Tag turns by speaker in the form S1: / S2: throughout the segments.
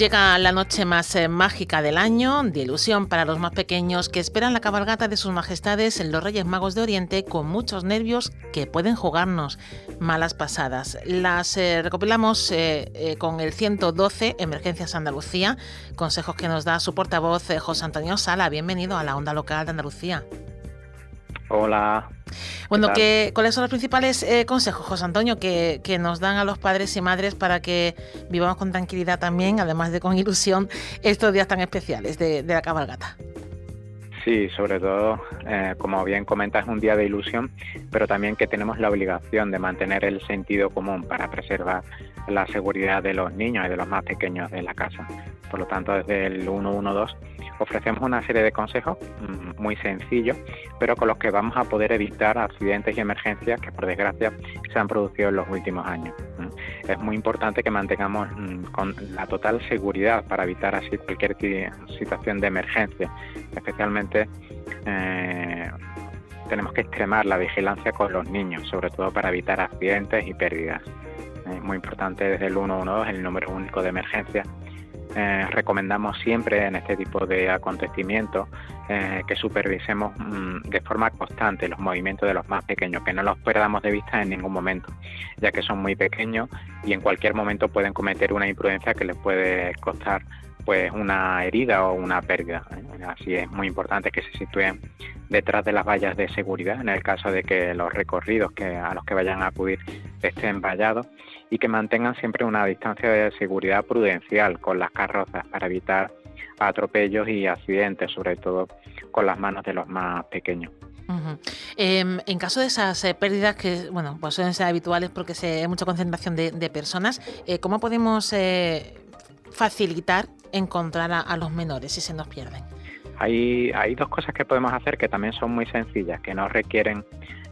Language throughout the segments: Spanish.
S1: Llega la noche más eh, mágica del año, de ilusión para los más pequeños que esperan la cabalgata de sus majestades en los Reyes Magos de Oriente con muchos nervios que pueden jugarnos malas pasadas. Las eh, recopilamos eh, con el 112 Emergencias Andalucía, consejos que nos da su portavoz José Antonio Sala. Bienvenido a la onda local de Andalucía.
S2: Hola.
S1: Bueno, ¿cuáles son los principales eh, consejos, José Antonio, que, nos dan a los padres y madres para que vivamos con tranquilidad también, además de con ilusión, estos días tan especiales de, la cabalgata?
S2: Sí, sobre todo, eh, como bien comentas, un día de ilusión, pero también que tenemos la obligación de mantener el sentido común para preservar la seguridad de los niños y de los más pequeños de la casa. Por lo tanto, desde el 112 ofrecemos una serie de consejos mm, muy sencillos, pero con los que vamos a poder evitar accidentes y emergencias que por desgracia se han producido en los últimos años. Es muy importante que mantengamos mm, con la total seguridad para evitar así cualquier situación de emergencia, especialmente eh, tenemos que extremar la vigilancia con los niños, sobre todo para evitar accidentes y pérdidas. Es muy importante desde el 112, el número único de emergencia, eh, recomendamos siempre en este tipo de acontecimientos eh, que supervisemos mm, de forma constante los movimientos de los más pequeños, que no los perdamos de vista en ningún momento, ya que son muy pequeños y en cualquier momento pueden cometer una imprudencia que les puede costar pues una herida o una pérdida. ¿eh? Así es muy importante que se sitúen detrás de las vallas de seguridad en el caso de que los recorridos que a los que vayan a acudir estén vallados y que mantengan siempre una distancia de seguridad prudencial con las carrozas para evitar atropellos y accidentes, sobre todo con las manos de los más pequeños.
S1: Em, en caso de esas eh, pérdidas que bueno pues suelen ser habituales porque hay mucha concentración de, personas, eh, ¿cómo podemos facilitar encontrar a, los menores si se nos pierden?
S2: Hay, hay dos cosas que podemos hacer que también son muy sencillas, que no requieren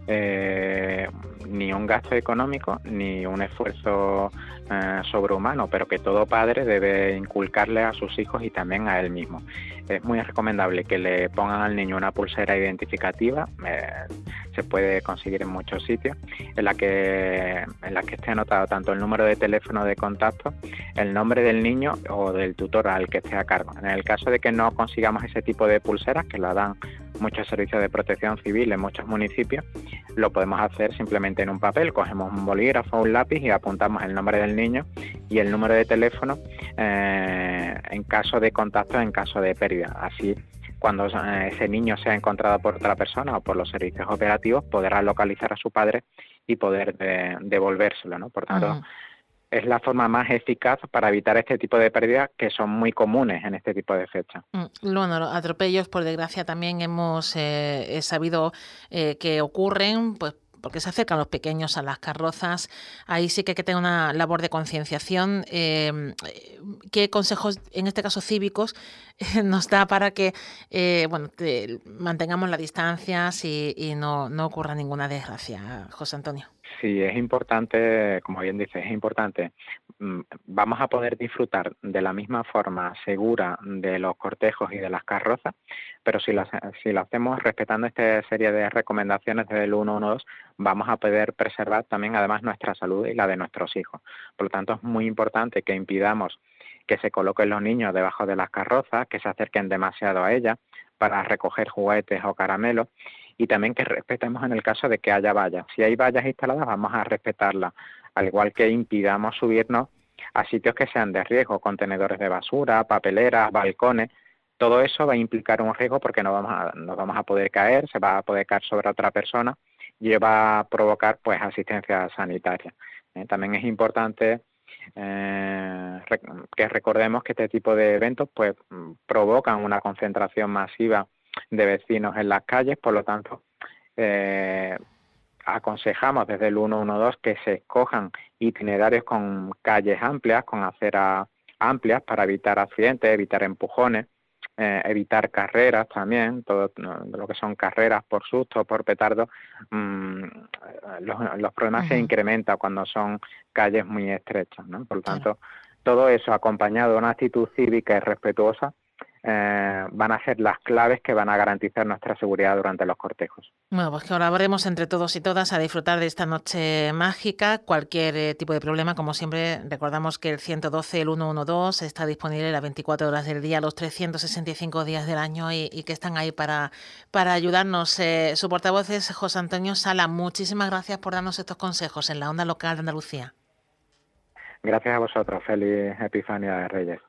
S2: ni un gasto económico ni un esfuerzo eh, sobrehumano, pero que todo padre debe inculcarle a sus hijos y también a él mismo. Es muy recomendable que le pongan al niño una pulsera identificativa, eh, se puede conseguir en muchos sitios, en la que en la que esté anotado tanto el número de teléfono de contacto, el nombre del niño o del tutor al que esté a cargo. En el caso de que no consigamos ese tipo de pulseras, que la dan muchos servicios de protección civil en muchos municipios, lo podemos hacer simplemente en un papel, cogemos un bolígrafo un lápiz y apuntamos el nombre del niño y el número de teléfono eh, en caso de contacto, en caso de pérdida. Así, cuando eh, ese niño sea encontrado por otra persona o por los servicios operativos, podrá localizar a su padre y poder devolvérselo, ¿no? Por tanto, es la forma más eficaz para evitar este tipo de pérdidas que son muy comunes en este tipo de fechas.
S1: Mm, bueno, atropellos, por desgracia, también hemos eh, sabido que ocurren, pues porque se acercan los pequeños a las carrozas, ahí sí que hay que tener una labor de concienciación. Eh, ¿Qué consejos, en este caso cívicos, nos da para que eh, bueno, mantengamos las distancias y, no, no ocurra ninguna desgracia, José Antonio?
S2: Sí, es importante, como bien dices, es importante. Mm, vamos a poder disfrutar de la misma forma segura de los cortejos y de las carrozas, pero si lo, si lo hacemos respetando esta serie de recomendaciones del 112, vamos a poder preservar también además nuestra salud y la de nuestros hijos. Por lo tanto, es muy importante que impidamos que se coloquen los niños debajo de las carrozas, que se acerquen demasiado a ellas para recoger juguetes o caramelos y también que respetemos en el caso de que haya vallas. Si hay vallas instaladas, vamos a respetarlas, al igual que impidamos subirnos a sitios que sean de riesgo, contenedores de basura, papeleras, balcones. Todo eso va a implicar un riesgo porque no vamos a, no vamos a poder caer, se va a poder caer sobre otra persona y va a provocar pues asistencia sanitaria. Eh, también es importante eh, que recordemos que este tipo de eventos pues provocan una concentración masiva de vecinos en las calles, por lo tanto, eh, aconsejamos desde el 112 que se escojan itinerarios con calles amplias, con aceras amplias para evitar accidentes, evitar empujones eh, evitar carreras también, todo lo que son carreras por susto, por petardo, mm, los, problemas se incrementan cuando son calles muy estrechas, ¿no? Por lo tanto, todo eso acompañado de una actitud cívica y respetuosa, eh, van a ser las claves que van a garantizar nuestra seguridad durante los cortejos.
S1: Bueno, pues que colaboremos entre todos y todas a disfrutar de esta noche mágica. Cualquier eh, tipo de problema, como siempre, recordamos que el 112, el 112 está disponible las 24 horas del día, los 365 días del año y, que están ahí para, para ayudarnos. Eh, su portavoz es José Antonio Sala. Muchísimas gracias por darnos estos consejos en la onda local de Andalucía.
S2: Gracias a vosotros. Feliz Epifanía de Reyes.